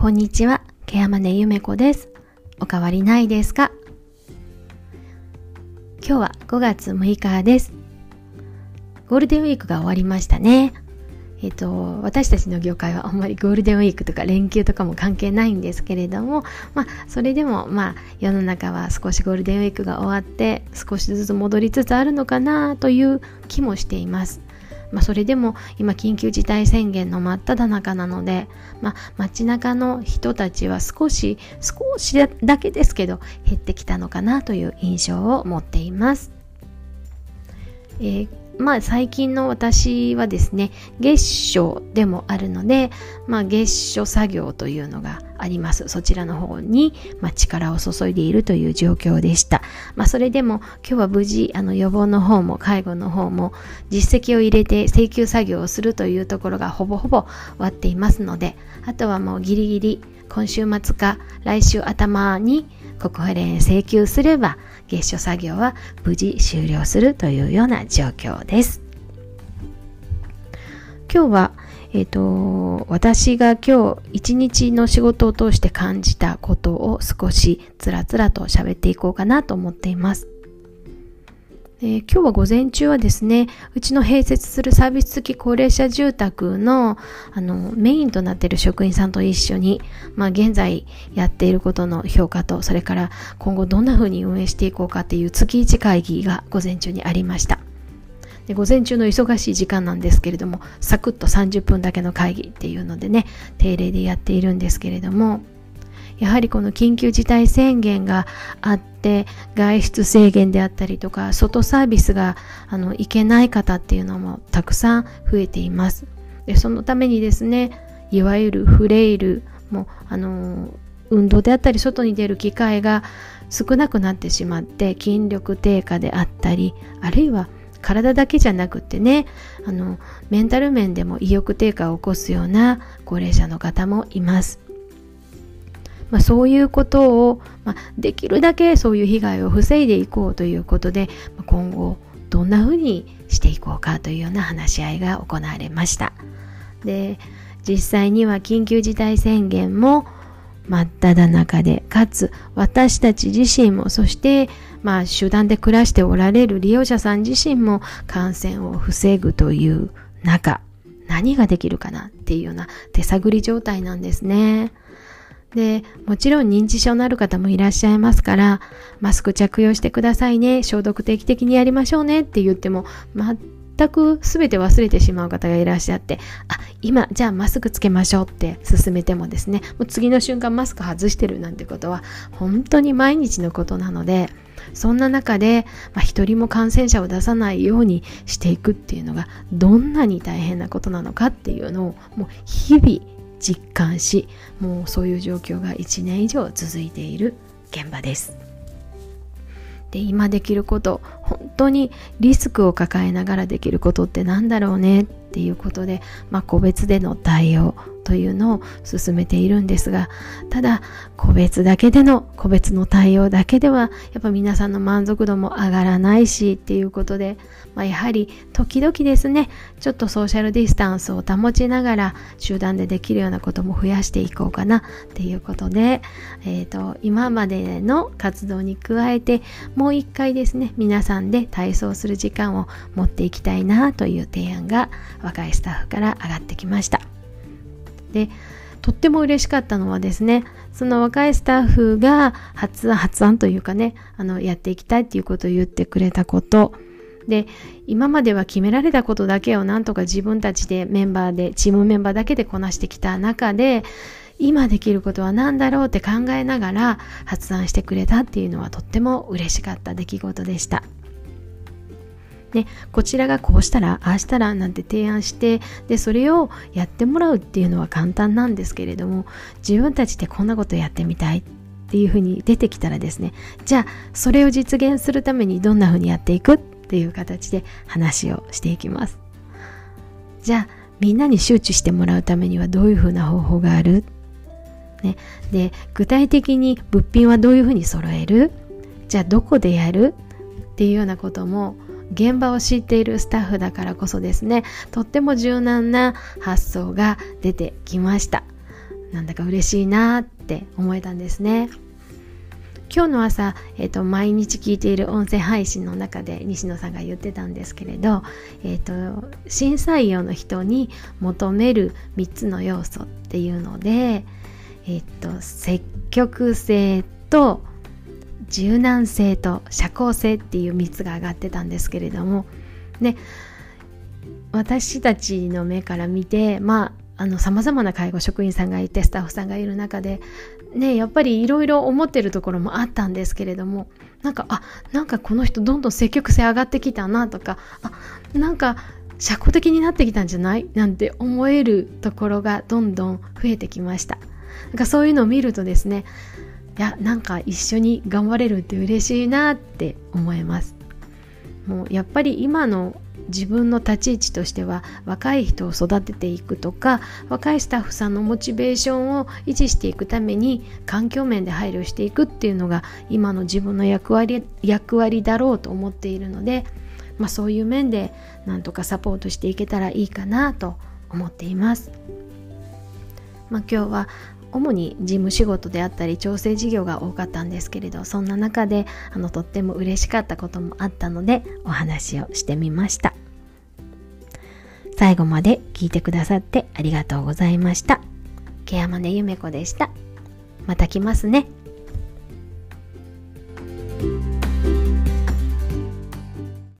こんにちは。ケアマネゆめこです。おかわりないですか？今日は5月6日です。ゴールデンウィークが終わりましたね。えっ、と、私たちの業界はあんまりゴールデンウィークとか連休とかも関係ないんですけれども、まあ、それでも、まあ、世の中は少しゴールデンウィークが終わって、少しずつ戻りつつあるのかなという気もしています。まあ、それでも今緊急事態宣言の真っ只中なので、まあ、街中の人たちは少し少しだけですけど減ってきたのかなという印象を持っています。えーまあ最近の私はですね、月初でもあるので、まあ月初作業というのがあります。そちらの方に、まあ、力を注いでいるという状況でした。まあそれでも今日は無事、あの予防の方も介護の方も実績を入れて請求作業をするというところがほぼほぼ終わっていますので、あとはもうギリギリ今週末か来週頭に国保連請求すれば月初作業は無事終了するというような状況です。今日は、えっ、ー、と、私が今日一日の仕事を通して感じたことを少しつらつらと喋っていこうかなと思っています。え、今日は午前中はですね、うちの併設するサービス付き高齢者住宅のあのメインとなっている職員さんと一緒に、まあ、現在やっていることの評価と、それから今後どんな風に運営していこうかっていう月1会議が午前中にありました。で午前中の忙しい時間なんですけれども、サクッと30分だけの会議っていうのでね、定例でやっているんですけれども、やはりこの緊急事態宣言があって外出制限であったりとか外サービスがあの行けない方っていうのもたくさん増えています。でそのためにですねいわゆるフレイルもあの運動であったり外に出る機会が少なくなってしまって筋力低下であったりあるいは体だけじゃなくってねあのメンタル面でも意欲低下を起こすような高齢者の方もいます。まあ、そういうことを、まあ、できるだけそういう被害を防いでいこうということで、今後どんなふうにしていこうかというような話し合いが行われましたで実際には緊急事態宣言も真っ只中でかつ私たち自身もそしてまあ集団で暮らしておられる利用者さん自身も感染を防ぐという中何ができるかなっていうような手探り状態なんですね。で、もちろん認知症のある方もいらっしゃいますから、マスク着用してくださいね、消毒定期的にやりましょうねって言っても、全く全て忘れてしまう方がいらっしゃって、あ、今、じゃあマスクつけましょうって進めてもですね、もう次の瞬間マスク外してるなんてことは、本当に毎日のことなので、そんな中で、まあ、一人も感染者を出さないようにしていくっていうのが、どんなに大変なことなのかっていうのを、もう日々、実感しもうそういう状況が1年以上続いている現場です。で今できること本当にリスクを抱えながらできることって何だろうねっていうことで、まあ、個別での対応というのを進めているんですがただ個別だけでの個別の対応だけではやっぱ皆さんの満足度も上がらないしっていうことで、まあ、やはり時々ですねちょっとソーシャルディスタンスを保ちながら集団でできるようなことも増やしていこうかなっていうことで、えーと、今までの活動に加えてもう一回ですね皆さんで体操する時間を持っていきたいなという提案が若いスタッフから上がってきました。でとっても嬉しかったのはですねその若いスタッフが発案発案というかねあのやっていきたいっていうことを言ってくれたことで今までは決められたことだけをなんとか自分たちでメンバーでチームメンバーだけでこなしてきた中で今できることは何だろうって考えながら発案してくれたっていうのはとっても嬉しかった出来事でした。ね、こちらがこうしたらああしたらなんて提案してでそれをやってもらうっていうのは簡単なんですけれども自分たちでこんなことやってみたいっていうふうに出てきたらですねじゃあそれを実現するためにどんなふうにやっていくっていう形で話をしていきます。じゃあみんなに周知してもらうためにはどういうふうな方法がある、ね、で具体的に物品はどういうふうに揃える？じゃあどこでやる？っていうようなことも現場を知っているスタッフだからこそですねとっても柔軟な発想が出てきましたなんだか嬉しいなって思えたんですね。今日の朝、えーと、毎日聞いている音声配信の中で西野さんが言ってたんですけれど、えーと、新採用の人に求める3つの要素っていうので、えーと積極性と柔軟性と社交性っていう3つが上がってたんですけれども。ね私たちの目から見てまああの様々な介護職員さんがいてスタッフさんがいる中でねやっぱりいろいろ思ってるところもあったんですけれどもなんかあなんかこの人どんどん積極性上がってきたなとかあなんか社交的になってきたんじゃない？なんて思えるところがどんどん増えてきました。なんかそういうのを見るとですねやなんか一緒に頑張れるって嬉しいなって思いますもうやっぱり今の自分の立ち位置としては若い人を育てていくとか若いスタッフさんのモチベーションを維持していくために環境面で配慮していくっていうのが今の自分の役割役割だろうと思っているので、まあ、そういう面でなんとかサポートしていけたらいいかなと思っています。まあ、今日は主に事務仕事であったり調整事業が多かったんですけれどそんな中であのとっても嬉しかったこともあったのでお話をしてみました。最後まで聞いてくださってありがとうございました。ケアマネゆめこでした。また来ますね。